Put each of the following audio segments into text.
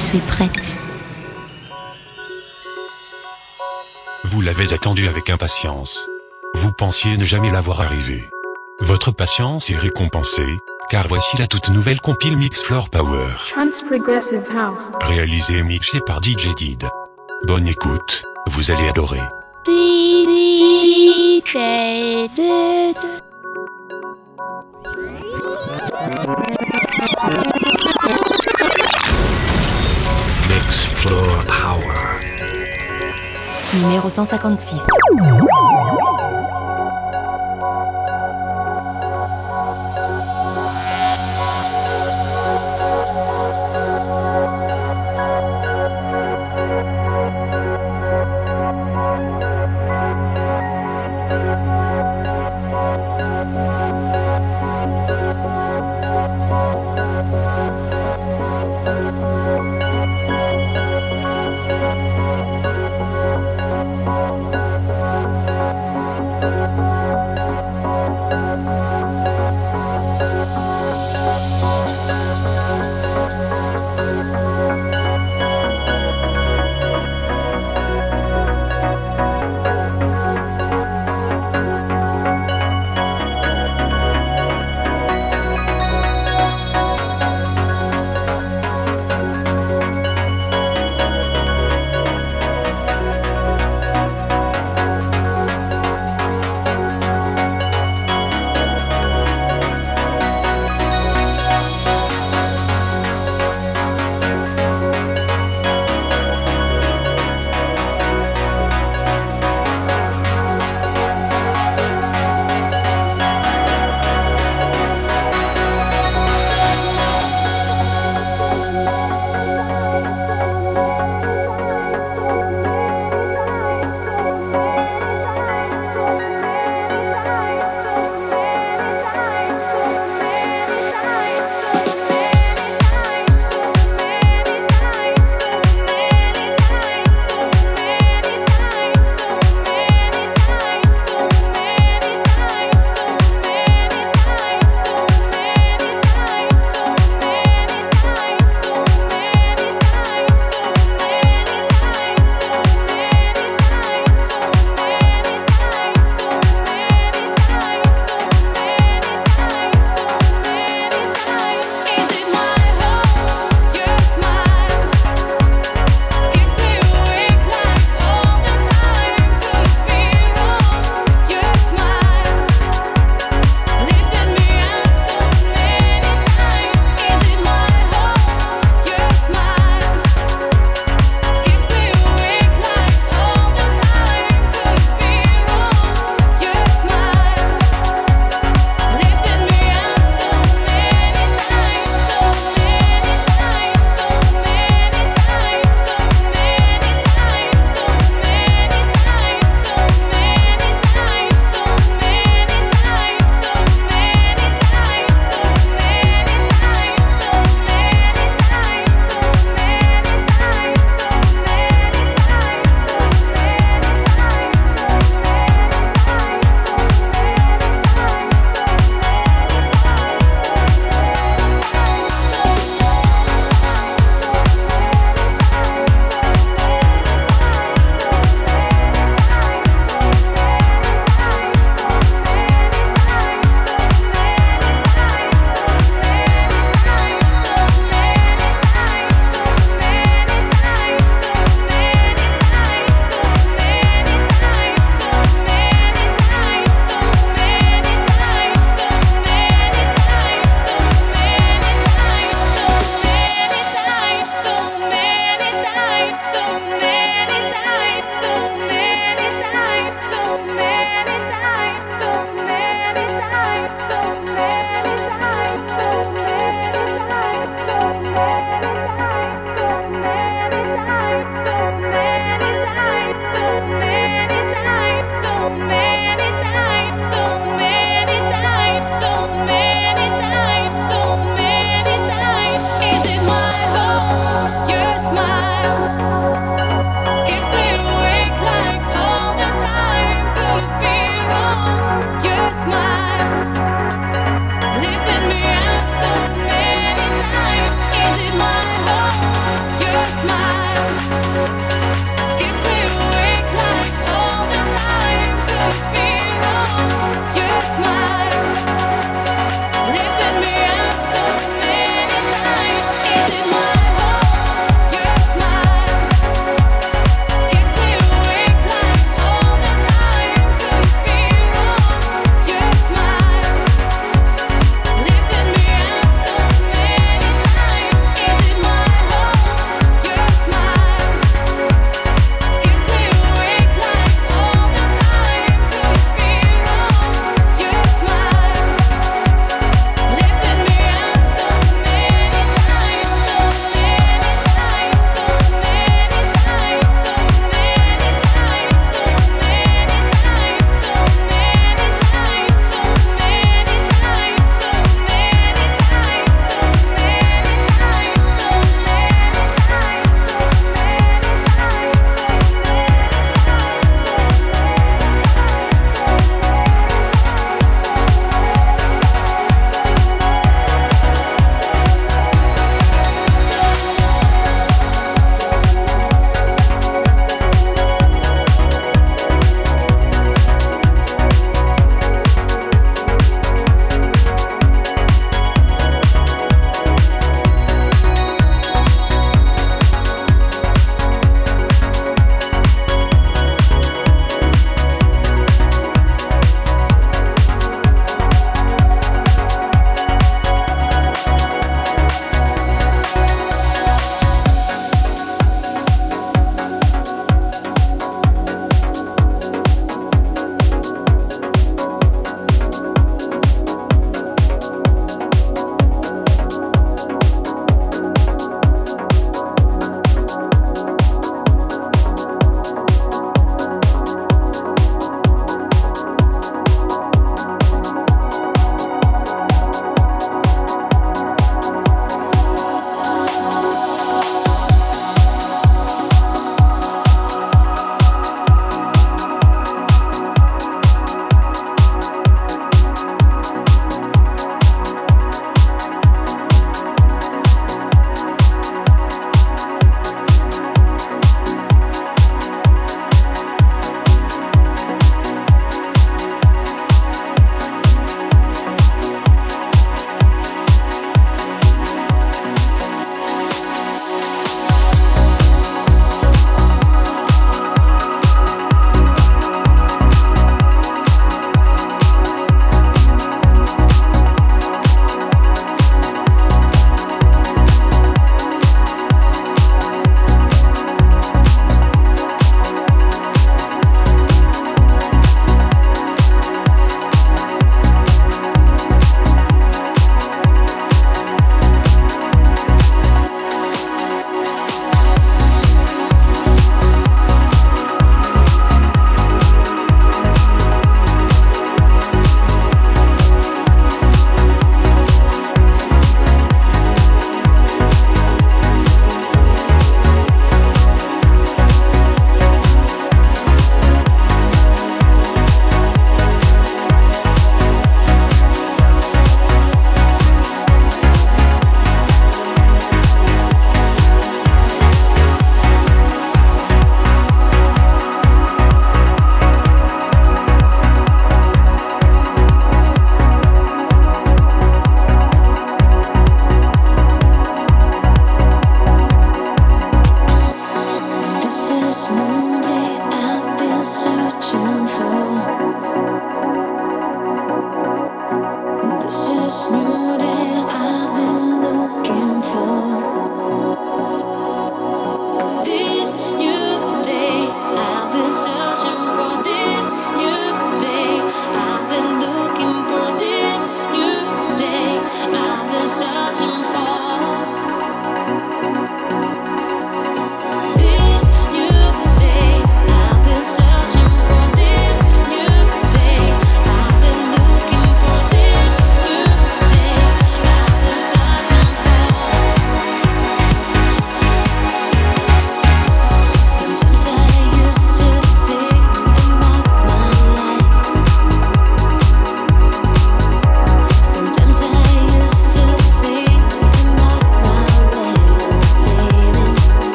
Je suis prête. Vous l'avez attendu avec impatience. Vous pensiez ne jamais l'avoir arrivé. Votre patience est récompensée, car voici la toute nouvelle compile Mix Floor Power, Trans Progressive House. réalisée et mixée par DJ Did. Bonne écoute, vous allez adorer. DJ did. Mix Floor Power. Numéro 156.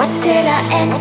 What did I enter?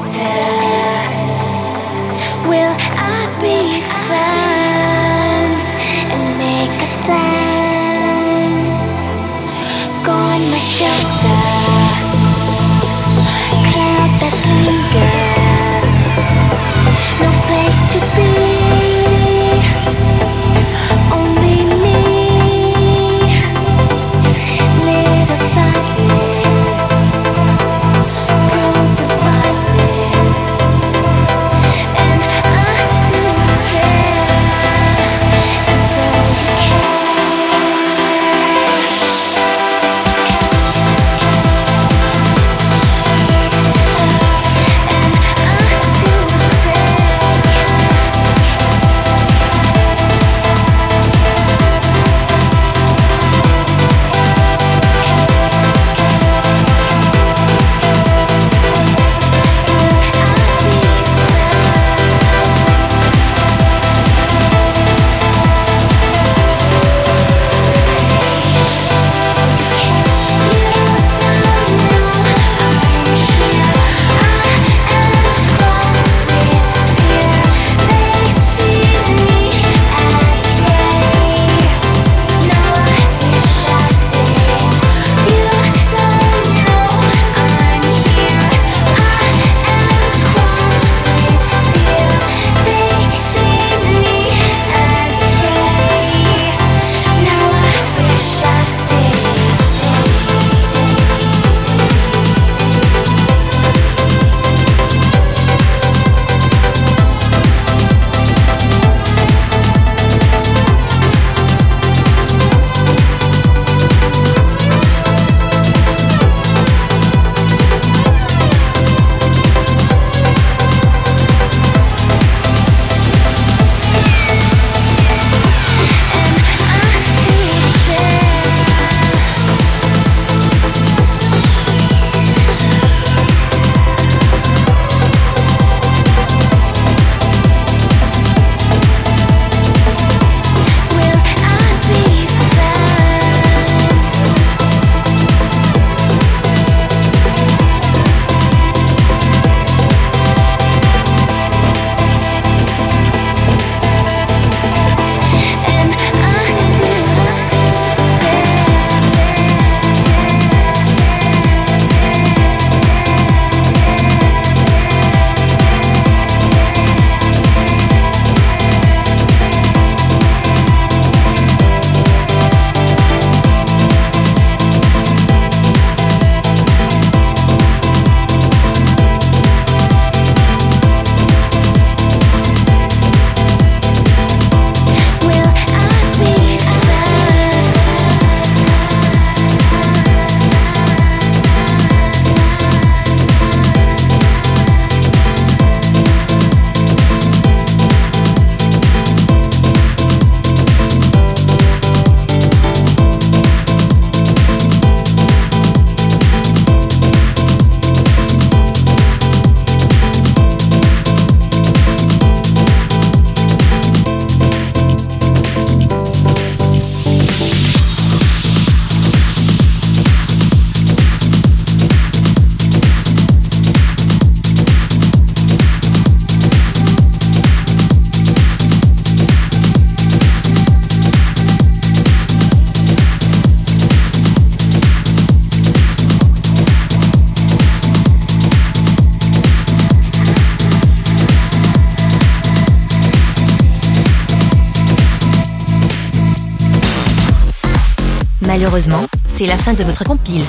Malheureusement, c'est la fin de votre compile.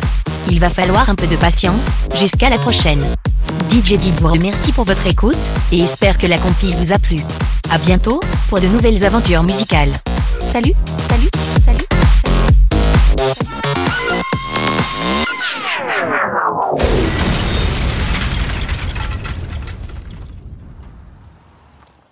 Il va falloir un peu de patience, jusqu'à la prochaine. DJ Did vous remercie pour votre écoute, et espère que la compile vous a plu. À bientôt, pour de nouvelles aventures musicales. Salut.